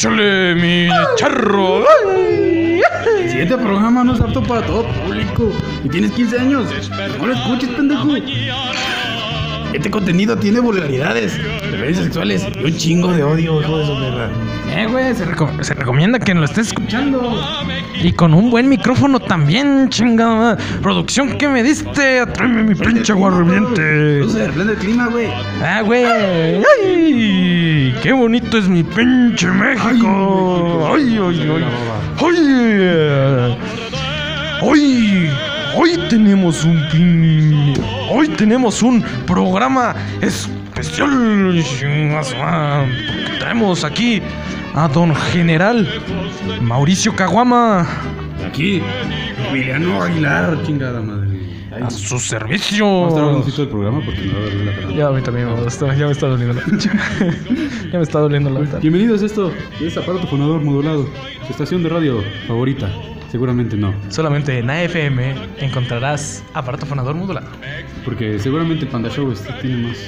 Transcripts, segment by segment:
Échale mi charro. El siguiente programa no es apto para todo público. Y tienes 15 años. No lo escuches, pendejo. Este contenido tiene vulgaridades, referencias sexuales y un chingo de odio, hijo de su. Eh, güey, se, reco- se recomienda que lo estés escuchando. Y con un buen micrófono también, chingada. Producción que me diste, tráeme mi pinche aguardiente. No se el clima, güey. Ah, güey. Ay, qué bonito es mi pinche México. Ay, ay, ay. Ay, hoy, hoy tenemos un pin, hoy tenemos un programa especial. porque Traemos aquí a don General Mauricio Caguama Aquí, Emiliano Aguilar, chingada madre. Ay, a su Vamos a estar servicio. del programa porque me va a doler la pena. Ya a mí también me gusta, ya me está doliendo la Ya me está doliendo la Bienvenidos a esto, es aparato fonador modulado, su estación de radio favorita. Seguramente no, Solamente en AFM encontrarás aparato fonador modulado. porque seguramente Panda Show este tiene más.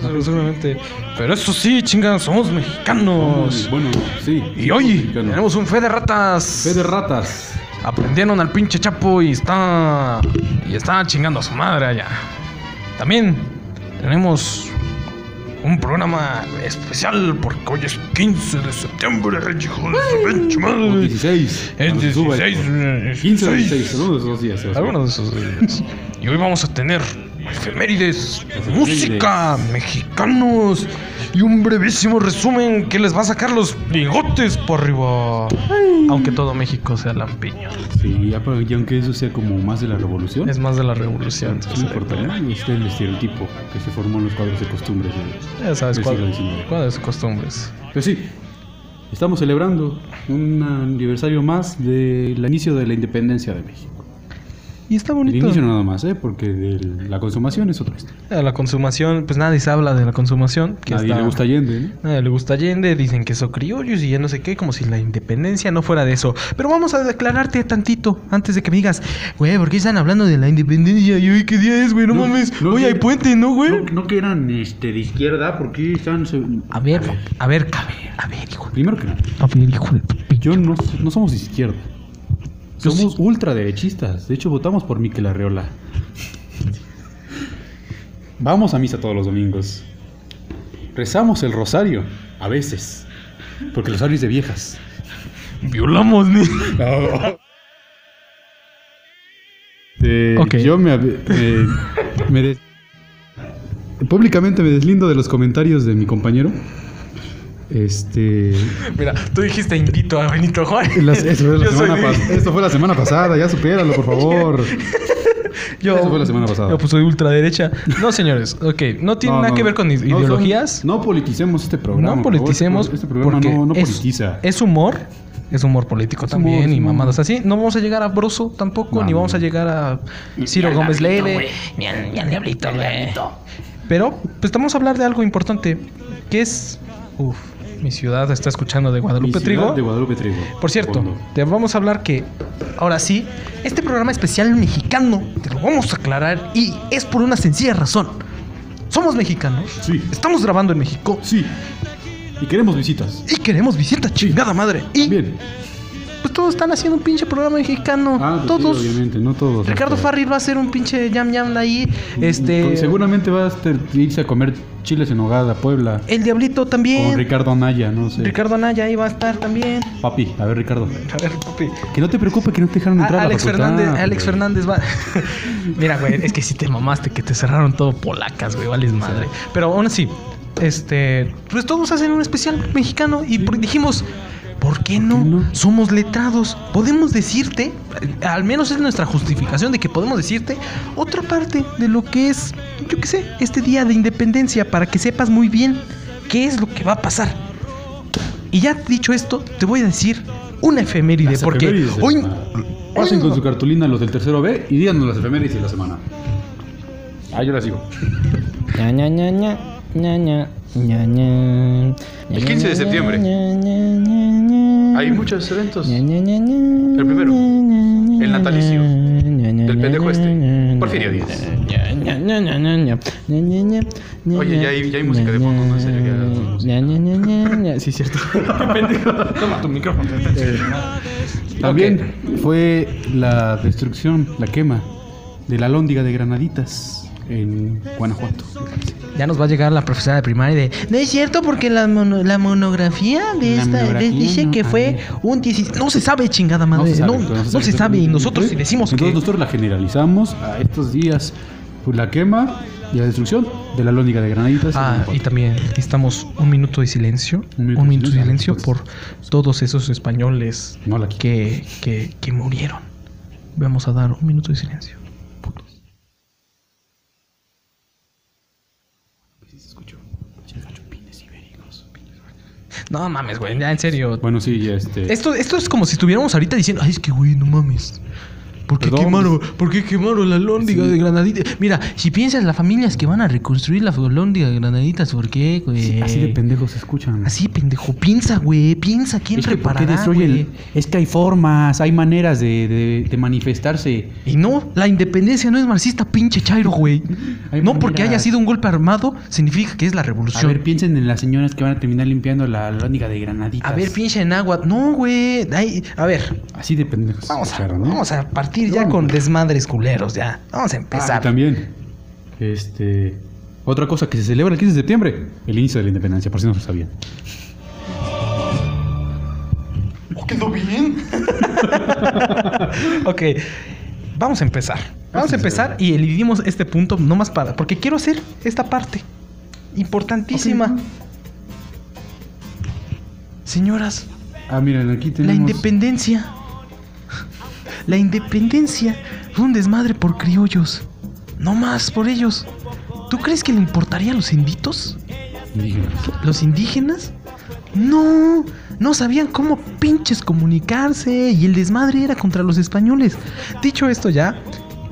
Seguramente. Pero eso sí, chingas, somos mexicanos. Bueno, sí. Y hoy tenemos un fe de ratas. Fe de ratas. Aprendieron al pinche Chapo y está. Y está chingando a su madre allá. También tenemos un programa especial porque hoy es 15 de septiembre, hijo de su madre. 16. Es cuando se suba 16. esto. eh, 15 o 16. 16, algunos de esos días. se va a subir. Algunos de esos días. Y hoy vamos a tener efemérides, música, mexicanos y un brevísimo resumen que les va a sacar los bigotes por arriba. Aunque todo México sea lampiño. Sí, y aunque eso sea como más de la revolución, Es más de la revolución. no importa, ¿no? Este es el estereotipo que se formó en los cuadros de costumbres. de- Ya sabes siglo XIX. cuáles costumbres. Pues sí, estamos celebrando un aniversario más del inicio de la independencia de México. Y está El bonito. inicio nada más, ¿eh? Porque de la consumación es otra historia. Eh, La consumación, pues nadie se habla de la consumación. Que Nadie está- le gusta Allende, ¿no? Nadie le gusta Allende, dicen que son criollos y ya no sé qué, como si la independencia no fuera de eso. Pero vamos a declararte tantito antes de que me digas, güey, ¿por qué están hablando de la independencia? Y hoy, ¿qué día es, güey? No, No, mames. no, que- hay puente, ¿no, güey? No, que eran este, de izquierda, porque están... se- A ver, a ver, a ver, a ver, hijo. Primero que nada, A ver, hijo yo no, no somos de izquierda. Yo Somos ultraderechistas. De hecho, votamos por Miquel Arreola. Vamos a misa todos los domingos. Rezamos el rosario, a veces. Porque el rosario es de viejas. Violamos, ni. Eh, Ok. Yo me, me- me públicamente me deslindo de los comentarios de mi compañero. Este. Mira, tú dijiste invito a Benito Juárez. eso, de- esto fue la semana pasada, ya supéralo, por favor. Yo, Eso fue la semana pasada. Yo pues soy ultraderecha. No, señores, ok, no tiene No, nada no, que ver con ideologías. No, politicemos este programa. No por favor. politicemos. Este programa porque no, es- politiza. Es, humor. Es humor político Es también y humor. mamadas así. No vamos a llegar a Broso tampoco, ni vamos a llegar a Ciro Gómez Leve. Ni al, ni al diablito, güey. Pero, pues vamos a hablar de algo importante. Que es. Uf, mi ciudad está escuchando de Guadalupe Trigo. De Guadalupe Trigo. Por cierto, te vamos a hablar que ahora sí, este programa especial mexicano, te lo vamos a aclarar y es por una sencilla razón. Somos mexicanos, Sí. estamos grabando en México Sí. Y queremos visitas. y queremos visita chingada madre. Y Bien. Pues todos están haciendo un pinche programa mexicano. Ah, pues sí, todos. obviamente, no todos. Ricardo Este, Farril va a hacer un pinche yam yam ahí. Este. Seguramente va a irse a comer chiles en hogada, Puebla. El Diablito Con también. Ricardo Anaya, no sé. Ricardo Anaya ahí va a estar también. Papi, a ver, Ricardo. A ver, papi. Que no te preocupes que no te dejaron A- entrar a la Alex facultad, Fernández, Alex. Fernández va. Mira, güey, es que si te mamaste, que te cerraron todo polacas, güey, vales madre. Pero aún así, este, pues todos hacen un especial mexicano y dijimos, ¿por qué no? qué no? Somos letrados, podemos decirte, al menos es nuestra justificación de que podemos decirte otra parte de lo que es, yo qué sé, este día de independencia para que sepas muy bien qué es lo que va a pasar. Y ya dicho esto, te voy a decir una efeméride, Las porque hoy. Pasen hoy con su cartulina los del tercero B y díganos las efemérides de la semana. Ah, yo la sigo. Ña, ña, ña, ña, ña, ña, ña, ña. El 15 de septiembre. Hay muchos eventos. El primero, el natalicio del pendejo este, Porfirio Díaz. Oye, ya hay, música de fondo, sí, cierto. Toma tu micrófono. También fue la destrucción, la quema de la lóndiga de granaditas en Guanajuato. Ya nos va a llegar la profesora de primaria de... No es cierto porque la, mono- la monografía de La esta monografía, dice no, que fue ver. un 16... No se sabe, chingada madre. No, no se sabe. Y nosotros si decimos Entonces que... nosotros la generalizamos a estos días por la quema y la destrucción de la lóndiga de Granaditas. Ah, y también necesitamos un minuto de silencio. Un Un minuto de silencio, silencio pues. por todos esos españoles que, que, que murieron. Vamos a dar un minuto de silencio. No mames, güey, ya en serio. Bueno, sí, ya este. Esto, esto es como si estuviéramos ahorita diciendo, ay, es que güey, no mames. ¿Por qué Perdón. quemaron, ¿por qué quemaron la lóndiga Sí. de Granaditas? Mira, si piensas las familias que van a reconstruir la lóndiga de Granaditas, ¿por qué, güey? Así de pendejos se escuchan. Así, pendejo. Piensa, güey. Piensa quién es que ¿por qué reparará, el-? Es que hay formas, hay maneras de, de- de manifestarse. Y no, la independencia no es marxista, pinche chairo, güey. No porque haya sido un golpe armado, significa que es la A revolución. ver, piensen en las señoras que van a terminar limpiando la lóndiga de Granaditas. A ver, pinche en agua. No, güey. Ay, A ver, Así de pendejos. vamos a, ¿no? vamos a partir ya Vamos. con desmadres culeros, ya. Vamos a Ah, empezar. y también, este, otra cosa que se celebra el 15 de septiembre, el inicio de la independencia, por si no se sabían. ¿Oh, quedó bien? ok, vamos a empezar. Vamos a empezar y elidimos este punto nomás para... Porque quiero hacer esta parte. Importantísima. Señoras, Ah, miren, aquí la tenemos... independencia. La independencia fue un desmadre por criollos. No más por ellos. ¿Tú crees que le importaría a los inditos? ¿Los indígenas? No, no sabían cómo pinches comunicarse y el desmadre era contra los españoles. Dicho esto ya,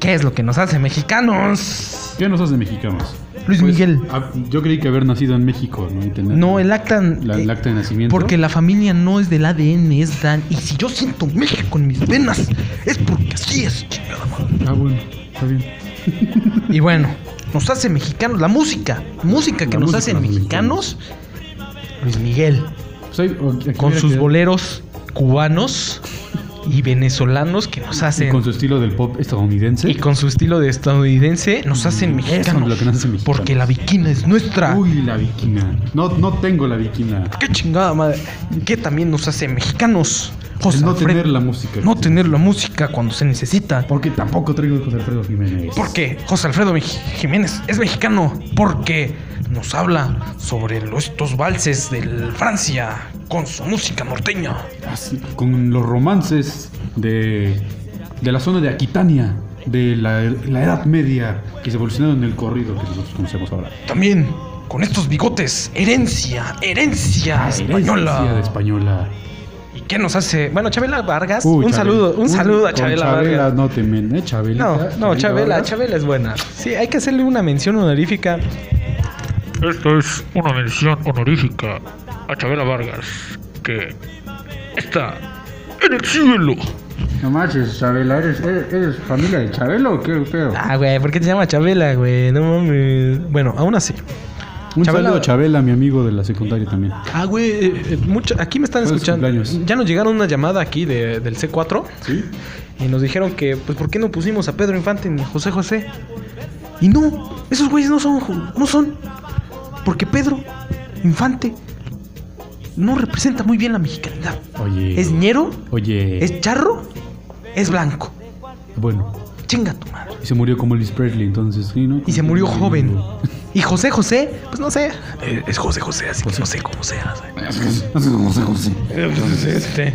¿qué es lo que nos hace mexicanos? ¿Qué nos hace mexicanos? Luis Miguel. ah, yo creí que haber nacido en México, ¿no? Y tener No, el acta... la- el eh, acta de nacimiento. Porque la familia no es del ADN, es Dan. Y si yo siento México en mis venas, es porque así es, chingada madre. Ah, bueno, está bien. Y bueno, nos hace mexicanos. La música, música que La nos música hace nos hace mexicanos. Luis Miguel. Pues con sus boleros cubanos y venezolanos que nos Y hacen con su estilo del pop estadounidense. y con su estilo de estadounidense nos hacen Eso es mexicanos lo que nos hace mexicanos. porque la viquina es nuestra Uy, la viquina. No, no tengo la viquina. qué chingada madre que también nos hace mexicanos José no Alfredo- tener la música. no tener la música cuando se necesita Porque tampoco traigo José Alfredo Jiménez. porque José Alfredo Jiménez es mexicano porque nos habla sobre estos valses de Francia con su música norteña Así, con los romances de, de la zona de Aquitania, de la, la Edad Media, que se evolucionaron en el corrido que nosotros conocemos ahora. También con estos bigotes, herencia, herencia española. Herencia de española. ¿Y qué nos hace? Bueno, Chabela Vargas. Uy, un Chabela. saludo, un, saludo a Chabela, Chabela, Vargas. no te men, ¿eh? No, no, Chabela, Vargas. Chabela es buena. Sí, hay que hacerle una mención honorífica. Esto es una mención honorífica a Chabela Vargas, que está en el cielo. No manches, Chabela, ¿eres, eres, eres familia de Chabelo o qué pedo? Ah, güey, ¿por qué te llama Chabela, güey? No mames. Bueno, aún así. Un Chabela- saludo a Chabela, mi amigo de la secundaria también. Ah, güey, eh, eh, mucho- aquí me están Feliz escuchando. cumpleaños. Ya nos llegaron una llamada aquí de- del C4 ¿Sí? y nos dijeron que, pues, ¿por qué no pusimos a Pedro Infante ni a José José? Y no, esos güeyes no son, no son. Porque Pedro Infante no representa muy bien la mexicanidad. Oye. Es ñero, Oye. es charro, es blanco. Bueno. Chinga tu madre. Y se murió como Elvis Presley, entonces, sí, ¿no? Y se murió joven. Y José José, pues no sé. eh, Es José José, así que no sé cómo sea. Este.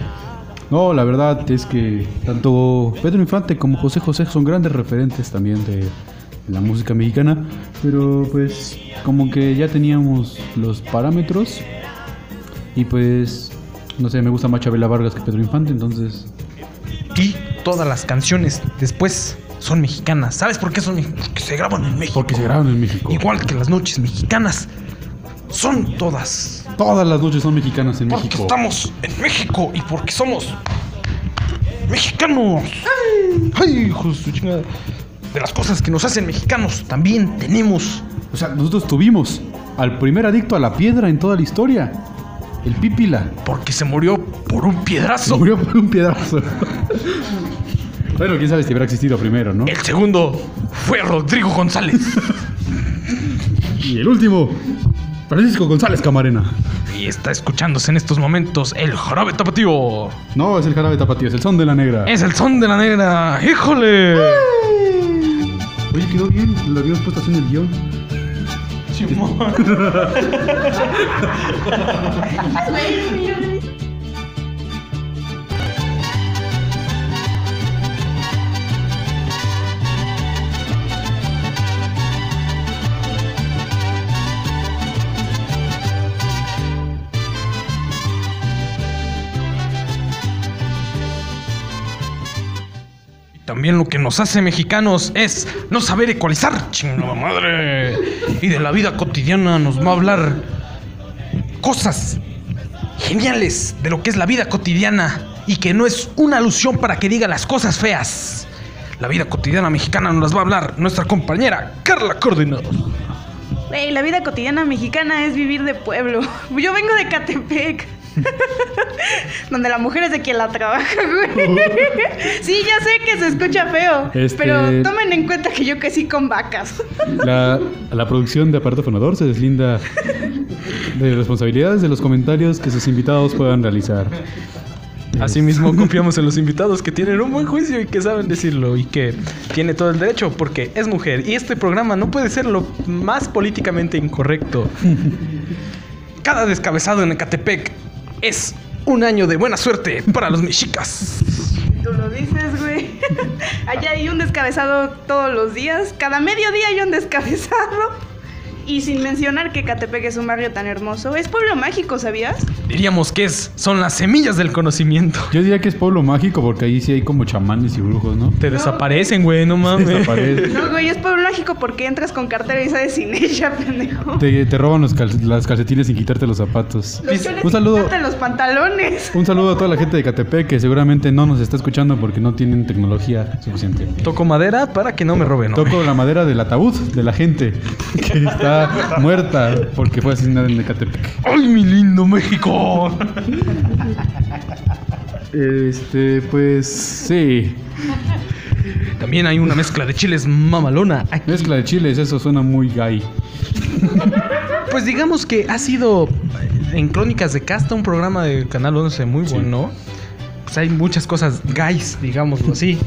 No, la verdad es que tanto Pedro Infante como José José son grandes referentes también de la música mexicana, pero pues como que ya teníamos los parámetros y pues no sé, me gusta más Chabela Vargas que Pedro Infante, entonces Y todas las canciones después son mexicanas. ¿Sabes por qué son mexicanas? Porque se graban en México. porque se graban en México. Igual que las noches mexicanas. Son todas. Todas las noches son mexicanas en Porque México. estamos en México y porque somos mexicanos. ¡Ay, hijo de chingada! De las cosas que nos hacen mexicanos, también tenemos. O sea, nosotros tuvimos al primer adicto a la piedra en toda la historia. El Pípila. Porque se murió por un Se piedrazo. murió por un piedrazo. bueno, quién sabe si habrá existido primero, ¿no? El segundo fue Rodrigo González. Y el último, Francisco González Camarena. y está escuchándose en estos momentos el jarabe tapatío. No, es el jarabe tapatío, es el son de la negra. Es el son de la negra. ¡Híjole! Oye, quedó bien, lo habíamos puesto así en el guion. También lo que nos hace mexicanos es no saber ecualizar, chingada madre. Y de la vida cotidiana nos va a hablar cosas geniales de lo que es la vida cotidiana y que no es una alusión para que diga las cosas feas. La vida cotidiana mexicana nos las va a hablar nuestra compañera Carla Córdoba. Güey, la vida cotidiana mexicana es vivir de pueblo. Yo vengo de Catepec. Donde la mujer es de quien la trabaja, güey. Sí, ya sé que se escucha feo. Este- Pero tomen en cuenta que yo crecí con vacas. La, la producción de Aparato Fonador se deslinda de responsabilidades de los comentarios que sus invitados puedan realizar. Asimismo, confiamos en los invitados que tienen un buen juicio y que saben decirlo y que tiene todo el derecho porque es mujer. Y este programa no puede ser lo más políticamente incorrecto. Cada descabezado en Ecatepec es un año de buena suerte para los mexicas. Tú lo dices, güey. Allá hay un descabezado todos los días. Cada mediodía hay un descabezado. Y sin mencionar que Catepec es un barrio tan hermoso. Es pueblo mágico, ¿sabías? Diríamos que es, son las semillas del conocimiento. Yo diría que es pueblo mágico porque ahí sí hay como chamanes y brujos, ¿no? Te desaparecen, güey, no mames. Desaparece. No, güey, es pueblo mágico porque entras con cartera y sales sin ella, pendejo. Te, te roban los cal- las calcetines sin quitarte los zapatos. Los chones Un saludo, quítate los pantalones. un saludo a toda la gente de Catepec que seguramente no nos está escuchando porque no tienen tecnología suficiente. Toco madera para que no me roben. hombre. Toco la madera del ataúd de la gente que está muerta porque fue asesinada en Ecatepec. ¡Ay, mi lindo México! Este, pues sí. También hay una mezcla de chiles mamalona. Mezcla de chiles, eso suena muy gay. Pues digamos que ha sido en Crónicas de Casta un programa de Canal 11 muy Sí. bueno. Pues hay muchas cosas guys, digámoslo así.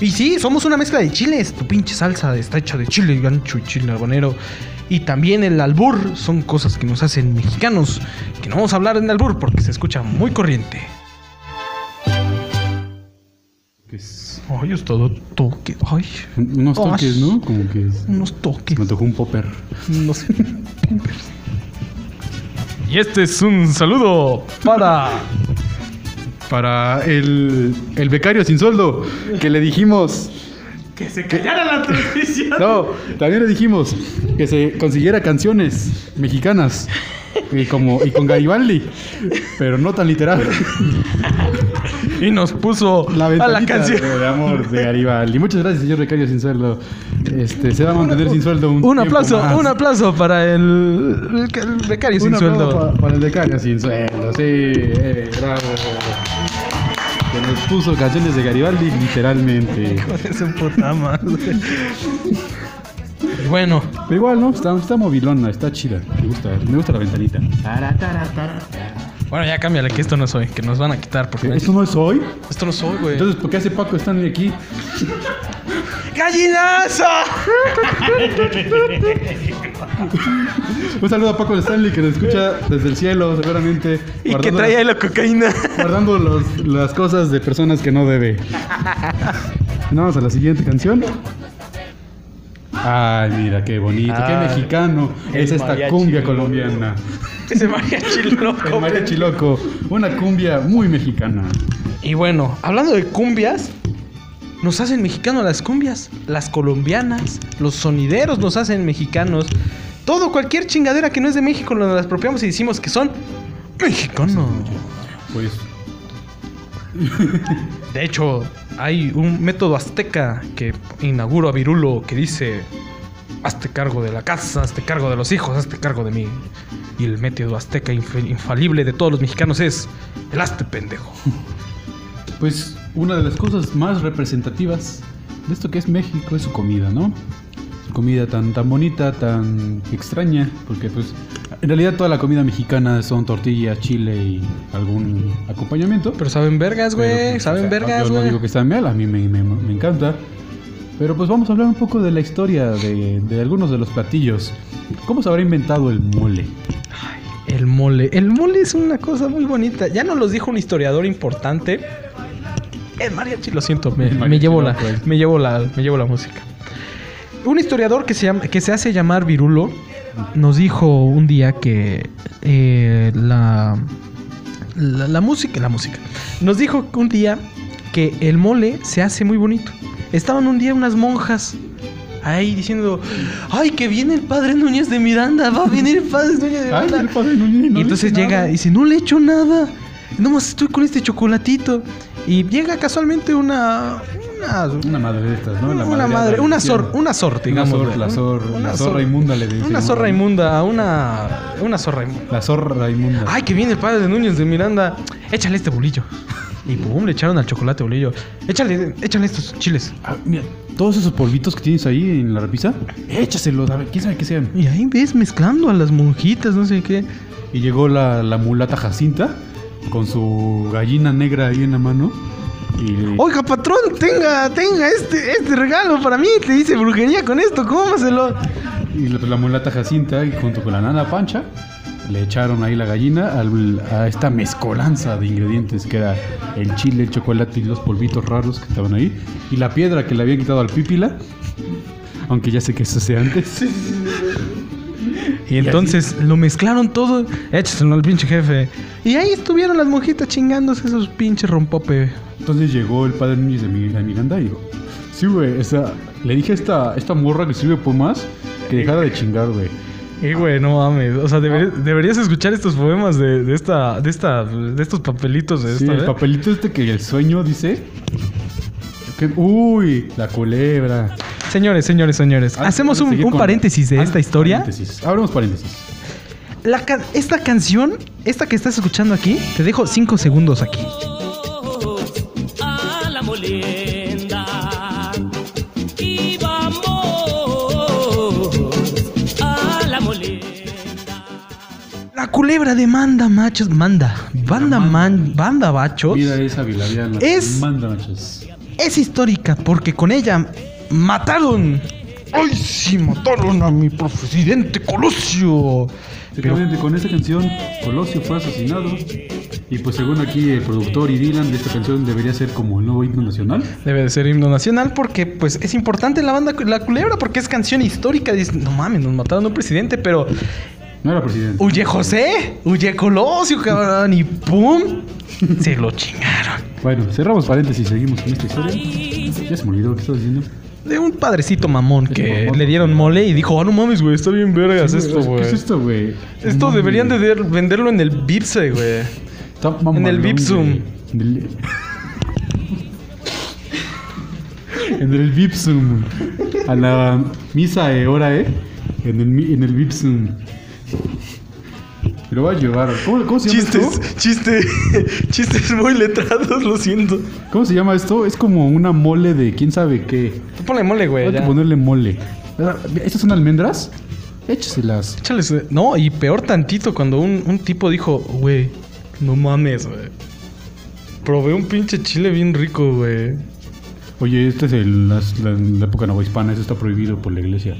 Y sí, somos una mezcla de chiles. Tu pinche salsa está hecha de chile gancho y chile habanero. Y también el albur son cosas que nos hacen mexicanos. Que no vamos a hablar en albur porque se escucha muy corriente. Es Ay, es todo toque. Ay, unos toques, Ay. ¿no? Como que unos toques. me tocó un popper. Unos Y este es un saludo para Para el, el becario sin sueldo que le dijimos. Que se callara la transmisión. No, también le dijimos que se consiguiera canciones mexicanas y, como, y con Garibaldi, pero no tan literal. Y nos puso La a la canción. de amor de Garibaldi. Muchas gracias, señor becario sin sueldo. Este, se va a mantener sin sueldo un Un aplauso, más. un aplauso para el, el, el becario sin Un sueldo. pa- Para el becario sin sueldo, sí, eh, bravo. Que nos puso canciones de Garibaldi literalmente. Joder, su puta madre. Y bueno, Pero igual, ¿no? Está, está movilona, está chida. Me gusta, me gusta la ventanita. bueno, ya cámbiale que esto no soy, que nos van a quitar por ¿Esto no es hoy? Esto no soy, güey. Entonces, ¿por qué hace Paco Stanley aquí? ¡Gallinazo! Un saludo a Paco Stanley que nos escucha desde el cielo, seguramente. Y que trae ahí la cocaína. Guardando los- las cosas de personas que no debe. Vamos a la siguiente canción. Ay, mira, qué bonito, qué Ah, mexicano el es esta cumbia colombiana. Ese mariachi El loco. mariachi loco, una cumbia muy mexicana. Y bueno, hablando de cumbias, nos hacen mexicanos las cumbias, las colombianas, los sonideros nos hacen mexicanos. Todo, cualquier chingadera que no es de México, nos las apropiamos y decimos que son mexicanos. Pues, De hecho, hay un método azteca que inauguro a Virulo que dice: Hazte cargo de la casa, hazte cargo de los hijos, hazte cargo de mí. Y el método azteca inf- infalible de todos los mexicanos es: el hazte pendejo. Pues una de las cosas más representativas de esto que es México es su comida, ¿no? Comida tan, tan bonita, tan extraña, porque pues en realidad toda la comida mexicana son tortillas, chile y algún acompañamiento. Pero saben vergas, güey. pues, Saben o sea, vergas, Yo no digo que está mal, a mí me, me- me encanta. Pero pues vamos a hablar un poco de la historia de, de algunos de los platillos. ¿Cómo se habrá inventado el mole? El mole. El mole es una cosa muy bonita. Ya nos los dijo un historiador importante. El mariachi, lo siento, me, me llevo no, la, pues. me llevo la, me llevo la música. Un historiador que se, llama, que se hace llamar Virulo nos dijo un día que eh, la, la, la música, la música, nos dijo un día que el mole se hace muy bonito. Estaban un día unas monjas ahí diciendo, ay, que viene el padre Núñez de Miranda, va a venir el padre Núñez de Ay, Miranda. el padre Núñez, no y entonces llega nada. y dice, no le he hecho nada. Nomás estoy con este chocolatito. Y llega casualmente una... Una, Una madre de estas, ¿no? La una madre, una sor, una sor, Una digamos. sor, la sor, la zorra inmunda le decimos. Una zorra inmunda, una, una zorra inmunda. La zorra inmunda. Ay, que viene el padre de Núñez de Miranda. Échale este bolillo. Y pum, le echaron al chocolate bolillo. Échale, échale estos chiles. Ah, mira, todos esos polvitos que tienes ahí en la repisa, échaselos, a ver, quién sabe qué sean. Y ahí ves mezclando a las monjitas, no sé qué. Y llegó la, la mulata Jacinta con su gallina negra ahí en la mano. Y Oiga, patrón, tenga, tenga este, este regalo para mí. Te dice brujería con esto, cómaselo. Y la, la mulata Jacinta, y junto con la nana Pancha, le echaron ahí la gallina al- a esta mezcolanza de ingredientes que era el chile, el chocolate y los polvitos raros que estaban ahí. Y la piedra que le habían quitado al pípila. Aunque ya sé que eso sea antes. Y entonces lo mezclaron todo. Échaselo al pinche jefe. Y ahí estuvieron las monjitas chingándose esos pinches rompope. Entonces llegó el padre Núñez de, Mi- de Miranda y dijo: Sí, güey, esa- le dije a esta, esta morra que sirve por más que dejara de chingar, güey. Y güey, no mames. O sea, deberías, deberías escuchar estos poemas de, de esta, de esta, de estos papelitos de Sí, esta. el ¿eh? papelito este que el sueño dice. que- uy, la culebra. Señores, señores, señores. Ah, Hacemos un, paréntesis de Ah, esta historia. Paréntesis. Abramos paréntesis. La ca- esta canción, esta que estás escuchando aquí, te dejo cinco segundos aquí. a la molienda y vamos a la molienda. La culebra de manda machos, manda, banda man, banda bachos. Mira esa vilaviana. Es- Manda machos. es histórica porque con ella mataron. ¡Ay, sí! Mataron a mi presidente Colosio. Pero, Efectivamente, con esta canción, Colosio fue asesinado. Y pues según aquí el productor y Dylan de esta canción debería ser como el nuevo himno nacional. debe de ser himno nacional porque pues es importante la banda La Culebra porque es canción histórica. Dices, no mames, nos mataron a un presidente, pero No era presidente. huye José, huye Colosio, cabrón, y pum, se lo chingaron. Bueno, cerramos paréntesis y seguimos con esta historia. Ya se me olvidó qué estaba diciendo. De un padrecito mamón que mamón. le dieron mole y dijo, ah, no mames, güey, está bien vergas esto, güey. ¿Qué es esto, güey? Esto deberían de venderlo en el Vipse, güey. En el güey. En el- Vipsum. A la misa de hora, ¿eh? En el, en el Vipsum. Lo va a llevar. ¿Cómo, cómo se llama Chistes, esto? chiste, chistes muy letrados, lo siento. ¿Cómo se llama esto? Es como una mole de quién sabe qué. Tú ponle mole, güey. Hay que ponerle mole. Ah, ¿Estas son almendras? Échaselas. Échales, No, y peor tantito cuando un, un tipo dijo, güey, no mames, güey. Probé un pinche chile bien rico, güey. Oye, esta es el- las- la, la época novohispana. Eso está prohibido por la iglesia.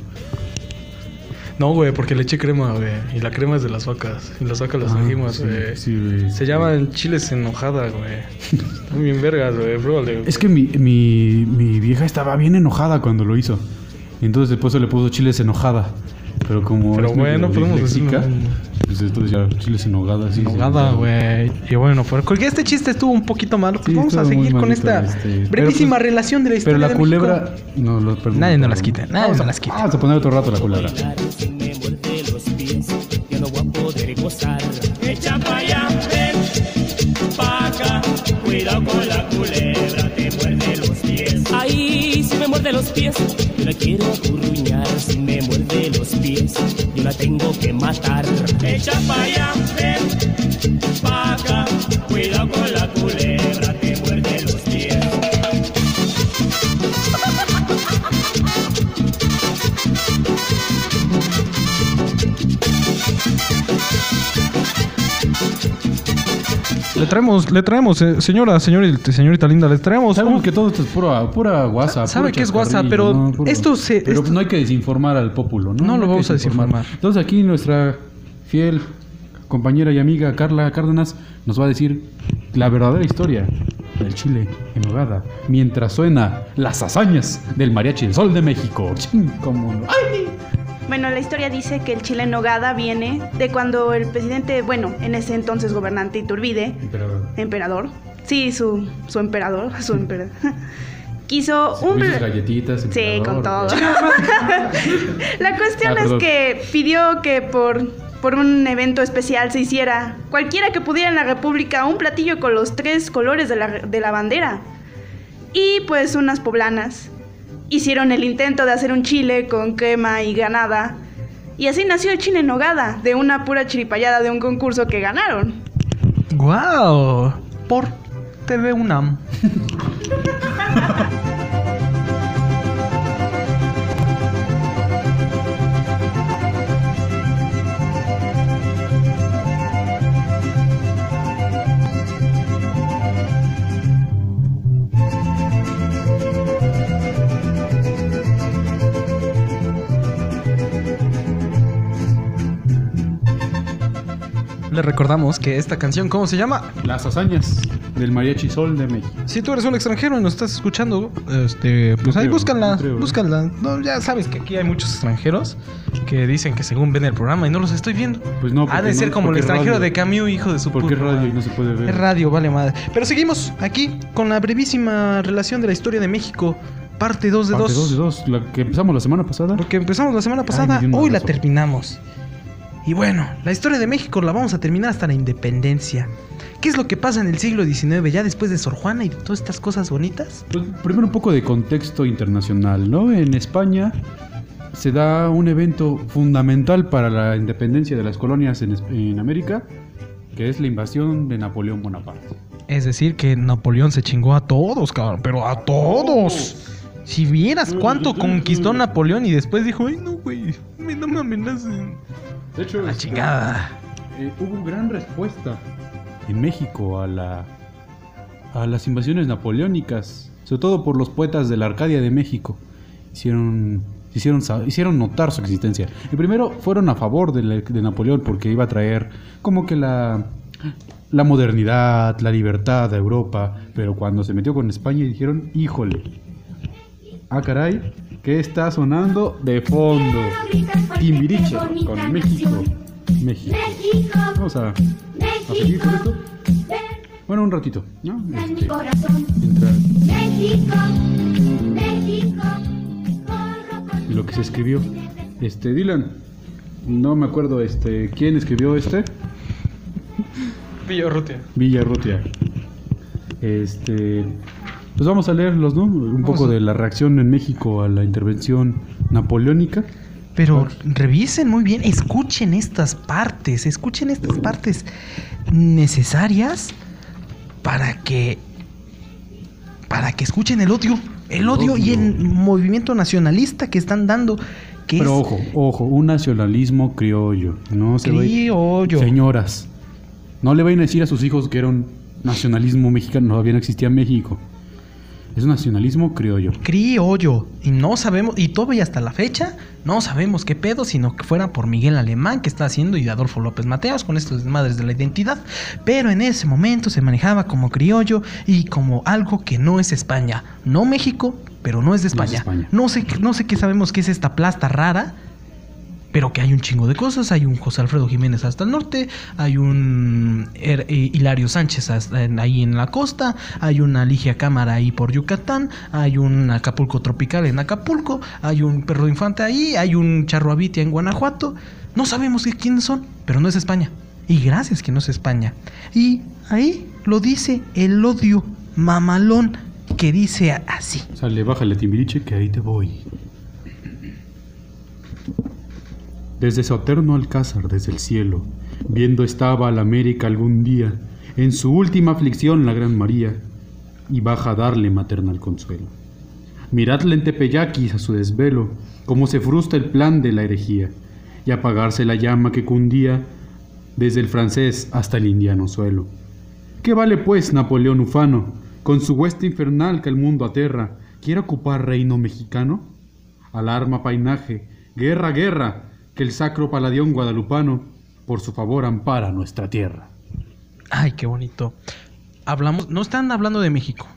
No, güey, porque le eché crema, güey. Y la crema es de las vacas. Y las vacas las Ah, trajimos, sí, güey. sí, güey. Se llaman chiles enojada, güey. Están bien vergas, güey. Pruébale. Es que mi, mi, mi vieja estaba bien enojada cuando lo hizo. Entonces después se le puso chiles enojada. Pero como Pero es bueno, podemos decirlo. Pues entonces ya chiles en nogada. Sí, Enojada, sí, güey. Y bueno, porque este chiste estuvo un poquito malo. Pues Sí, vamos a seguir con esta este, pero brevísima pues- relación de la historia. Pero la de culebra... México. No, lo, perdón, Nadie nos las quita, nadie Vamos nos a- las quita. Vamos a poner otro rato la culebra. Echa pa' allá, ven, pa' acá. Cuidado con la culebra, muerde los pies, yo la quiero acurruñar. Si me muerde los pies, yo la tengo que matar. Echa pa' allá, ven, pa'. Cuidado con la traemos, le traemos, eh, señora, señorita, señorita linda, le traemos. Sabemos un- que todo esto es pura, pura WhatsApp. Sabe que es WhatsApp, chascarrillo, pero Puro- esto se- Pero esto- no hay que desinformar al pueblo, ¿no? No lo vamos a desinformar. Entonces aquí nuestra fiel compañera y amiga Carla Cárdenas nos va a decir la verdadera historia del chile en nogada mientras suena las hazañas del mariachi del sol de México. Chin, cómo no. ¡Ay! Bueno, la historia dice que el chile en nogada viene de cuando el presidente, bueno, en ese entonces gobernante Iturbide, Pero emperador, sí, su, su emperador, su emperador, quiso un... ¿Tuviste galletitas, Sí, emperador, con todo. La cuestión Ah, es que pidió que por, por un evento especial se hiciera cualquiera que pudiera en la República un platillo con los tres colores de la, de la bandera. Y pues unas poblanas hicieron el intento de hacer un chile con crema y granada. Y así nació el chile en nogada, de una pura chiripallada de un concurso que ganaron. ¡Guau! Por TV UNAM. Le recordamos que esta canción, ¿cómo se llama? Las hazañas del mariachi sol de México. Si tú eres un extranjero y nos estás escuchando, este, pues No ahí creo, búscala, no creo, ¿no? búscala. No, ya sabes que aquí hay muchos extranjeros que dicen que según ven el programa y no los estoy viendo. Pues no, Ha de ser como el extranjero radio. de Camus, hijo de su Porque es puta radio no se puede ver. Es radio, vale madre. Pero seguimos aquí con la brevísima relación de la historia de México, parte 2 de Parte 2. dos de dos, la que empezamos la semana pasada. Porque empezamos la semana Ay, pasada, un hoy la terminamos. Y bueno, la historia de México la vamos a terminar hasta la independencia. ¿Qué es lo que pasa en el siglo XIX, ya después de Sor Juana y de todas estas cosas bonitas? Pues, primero un poco de contexto internacional, ¿no? En España se da un evento fundamental para la independencia de las colonias en, en América, que es la invasión de Napoleón Bonaparte. Es decir, que Napoleón se chingó a todos, cabrón, pero a todos. Si vieras cuánto conquistó Napoleón y después dijo, ay, no, güey, no me amenacen. De hecho, La este, chingada. eh, hubo gran respuesta en México a, la, a las invasiones napoleónicas, sobre todo por los poetas de la Arcadia de México. Hicieron, hicieron, hicieron notar su existencia. Y primero fueron a favor de Napoleón porque iba a traer como que la, la modernidad, la libertad a Europa, pero cuando se metió con España dijeron, híjole, ah caray, ¿qué está sonando de fondo? Timbiriche con México. México. Vamos a, a seguir con esto. Bueno, un ratito, ¿no? Este, mientras lo que se escribió. Este, Dylan, no me acuerdo este, quién escribió este. Villarrutia. Villarrutia. Este, pues vamos a leerlos, ¿no? Un Vamos poco a- de la reacción en México a la intervención napoleónica. Pero revisen muy bien, escuchen estas partes, escuchen estas partes necesarias para que para que escuchen el odio, el odio y el movimiento nacionalista que están dando, que Pero es ojo, ojo, un nacionalismo criollo. No se criollo. Señoras, no le vayan a decir a sus hijos que era un nacionalismo mexicano, todavía no existía México. Es nacionalismo criollo. criollo. Y no sabemos, y todavía hasta la fecha, no sabemos qué pedo, sino que fuera por Miguel Alemán que está haciendo y Adolfo López Mateos con estos madres de la identidad. Pero en ese momento se manejaba como criollo y como algo que no es España. No México, pero no es de No es España. No sé, qué- no sé qué sabemos qué es esta plasta rara. Pero que hay un chingo de cosas. Hay un José Alfredo Jiménez hasta el norte. Hay un Er- eh, Hilario Sánchez ahí en la costa. Hay una Ligia Cámara ahí por Yucatán. Hay un Acapulco Tropical en Acapulco. Hay un Perro Infante ahí. Hay un Charro Abitia en Guanajuato. No sabemos quiénes son, pero no es España. Y gracias que no es España. Y ahí lo dice el odio mamalón que dice así. Sale, bájale Timbiriche que ahí te voy. Desde su eterno alcázar, desde el cielo, viendo estaba a la América algún día, en su última aflicción la gran María, y baja a darle maternal consuelo. Miradle en Tepeyaquis a su desvelo, cómo se frustra el plan de la herejía, y apagarse la llama que cundía desde el francés hasta el indiano suelo. ¿Qué vale pues Napoleón ufano, con su hueste infernal que el mundo aterra, quiere ocupar reino mexicano? Alarma painaje, guerra, guerra, que el sacro paladión guadalupano por su favor ampara nuestra tierra. Ay, qué bonito. Hablamos, no están hablando de México.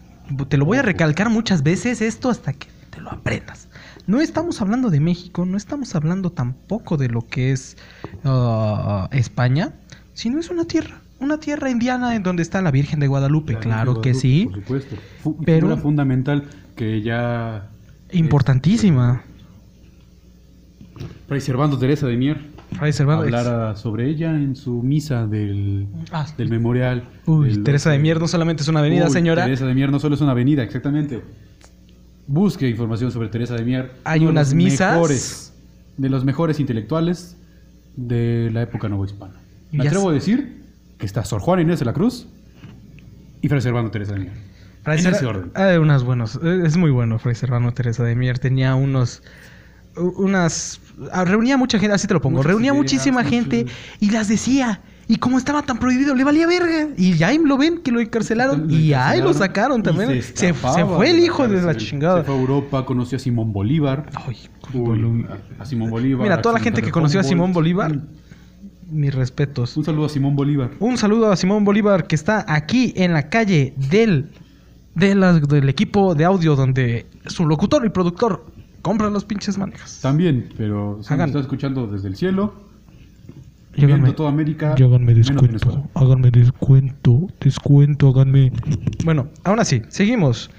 Te lo voy a recalcar muchas veces esto hasta que te lo aprendas. No estamos hablando de México, no estamos hablando tampoco de lo que es ah, España, sino es una tierra, una tierra indiana en donde está la Virgen de Guadalupe, claro que sí, Por supuesto. Pero- figura fundamental que ya importantísima. Fray Servando Teresa de Mier Fray Servando- hablara sobre ella en su misa del, Ah, del memorial. Uy, del Teresa de 12. Mier no solamente es una avenida, Uy, señora. Teresa de Mier no solo es una avenida, exactamente. Busque información sobre Teresa de Mier. Hay de unas misas. Mejores, de los mejores intelectuales de la época novohispana. Me atrevo a decir que está Sor Juana Inés de la Cruz y Fray Servando Teresa de Mier. Fray en ese orden. Ah, unas buenos. Es muy bueno Fray Servando Teresa de Mier. Tenía unos. Unas. ah, Reunía mucha gente, así te lo pongo. Muchas reunía ideas, muchísima gente y las decía. Y como estaba tan prohibido, le valía verga. Y ya lo ven que lo encarcelaron. Lo y ahí lo sacaron y también. se Se, se escapaba fue el hijo de la chingada. Se fue a Europa, conoció a Simón Bolívar. Ay, Uy, a, a Simón Bolívar. Mira, toda la gente que conoció a. Simón Bolívar, mis respetos. Un saludo a Simón Bolívar. Un saludo a Simón Bolívar que está aquí en la calle del, de la- del equipo de audio donde su locutor y productor compran los pinches manejas. También, pero si Hagan- nos está escuchando desde el cielo, Y háganme- viendo toda América. Y háganme descuento. Háganme descuento. Descuento, háganme. Bueno, aún así, seguimos.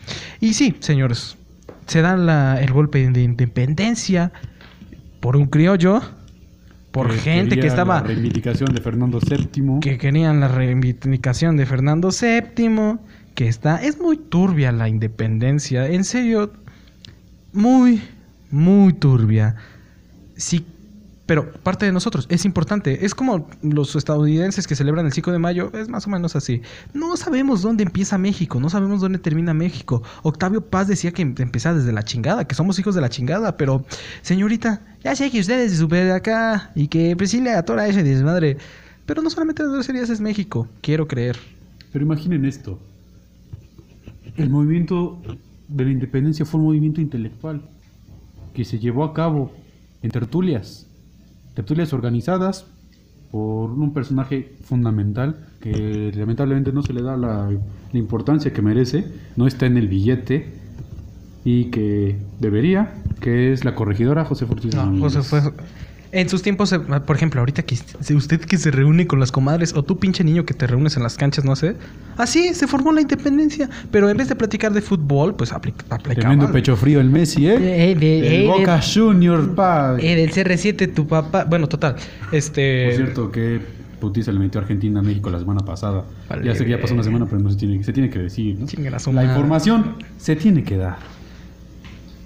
Y sí, señores, se da la- el golpe de independencia por un criollo, por Que gente que estaba... La reivindicación de Fernando VII. que querían la reivindicación de Fernando VII, que está, es muy turbia la independencia, en serio, muy, muy turbia. Sí, pero parte de nosotros, es importante, es como los estadounidenses que celebran el 5 de mayo, es más o menos así. No sabemos dónde empieza México, no sabemos dónde termina México. Octavio Paz decía que empezaba desde la chingada, que somos hijos de la chingada, pero señorita, ya sé que ustedes se super acá y que pues sí le atora ese desmadre. Pero no solamente de dos series es México, quiero creer. Pero imaginen esto. El movimiento de la independencia fue un movimiento intelectual que se llevó a cabo en tertulias. Tertulias organizadas por un personaje fundamental que lamentablemente no se le da la, la importancia que merece, no está en el billete y que debería, que es la corregidora José No, Domínguez. José fue- En sus tiempos, eh, por ejemplo, ahorita que usted que se reúne con las comadres o tú pinche niño que te reúnes en las canchas, no sé. Así se formó la independencia. Pero en vez de platicar de fútbol, pues aplica, aplicaba. Tremendo pecho frío el Messi, ¿eh? Eh, de- el eh, Boca Junior, pa. Eh, del CR7, tu papá. Bueno, total. Este. Por cierto, que putiza le metió a Argentina a México la semana pasada. Vale, ya sé que ya pasó una semana, pero no se tiene, se tiene que decir, ¿no? La información se tiene que dar.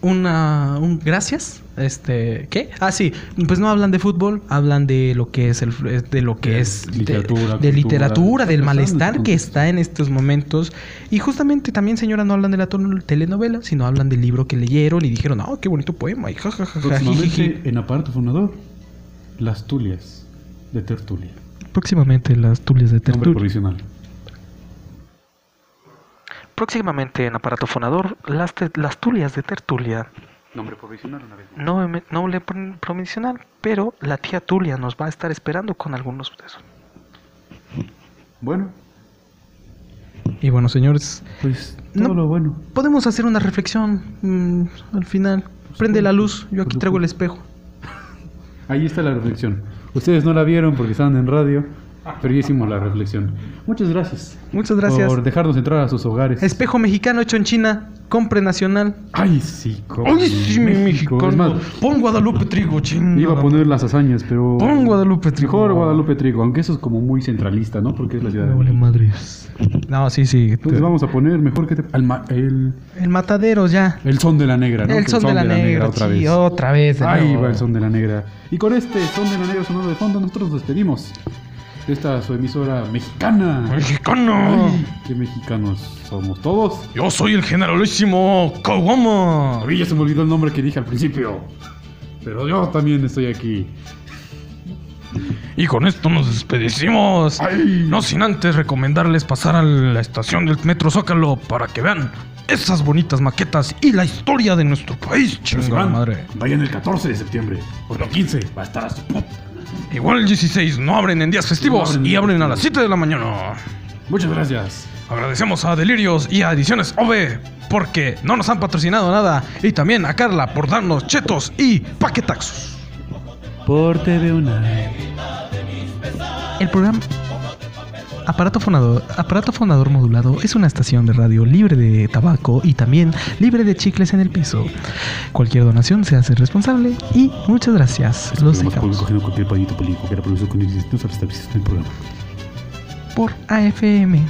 una un gracias este qué ah sí. Pues no hablan de fútbol hablan de lo que es el de lo que De es de- literatura, de, cultura, literatura del malestar que está en estos momentos. Y justamente también señora no hablan de la telenovela sino hablan del libro que leyeron y dijeron ah qué bonito poema y jajajaja, jijiji". Próximamente, en aparato fundador, las Tulias de Tertulia. próximamente las tulias de Nombre tertulia. provisional. próximamente en aparato fonador las, te- las tulias de tertulia Nombre provisional una vez más. no me- no le ponen provisional pero la tía Tulia nos va a estar esperando con algunos de esos Bueno, y bueno señores pues todo No. lo bueno. Podemos hacer una reflexión mm, al final. Prende la luz, yo aquí traigo el espejo. Ahí está la reflexión. Ustedes no la vieron porque estaban en radio, pero ya hicimos la reflexión. Muchas gracias. Muchas gracias. Por dejarnos entrar a sus hogares. Espejo mexicano hecho en China. compre nacional. Ay, sí, como ¡Ay, sí, mi México. mexicano! Es más, Pon Guadalupe Trigo, chingada. iba a poner las hazañas, pero. Pon Guadalupe Trigo. Mejor Guadalupe Trigo, aunque eso es como muy centralista, ¿no? Porque es la ciudad de vale México. madres. No, sí, sí. Entonces vamos a poner mejor que te- al ma- el, El Mataderos ya. el son de la negra, ¿no? el Que son de la negra, otra sí, vez. otra vez. de Ahí nuevo. va el son de la negra. Y con este son de la negra sonando de fondo, nosotros nos despedimos de esta su emisora mexicana. ¡Mexicano! Ay, qué mexicanos somos todos. Yo soy el generalísimo Kawama. A mí ya se me olvidó el nombre que dije al principio. Pero yo también estoy aquí. Y con esto nos despedimos. Ay. No sin antes recomendarles pasar a la estación del Metro Zócalo para que vean esas bonitas maquetas y la historia de nuestro país. Si Chingada madre. Vayan el 14 de septiembre. Porque el 15 va a estar a su puta. Igual el 16 no abren en días festivos abren y abren a las festivos. 7 de la mañana. Muchas gracias. Agradecemos a Delirios y a Ediciones OV porque no nos han patrocinado nada. Y también a Carla por darnos chetos y paquetaxos. Por TV Una. El programa Aparato Fonador, Aparato Fonador Modulado es una estación de radio libre de tabaco y también libre de chicles en el piso. Cualquier donación se hace responsable y muchas gracias. Los dejamos por AFM.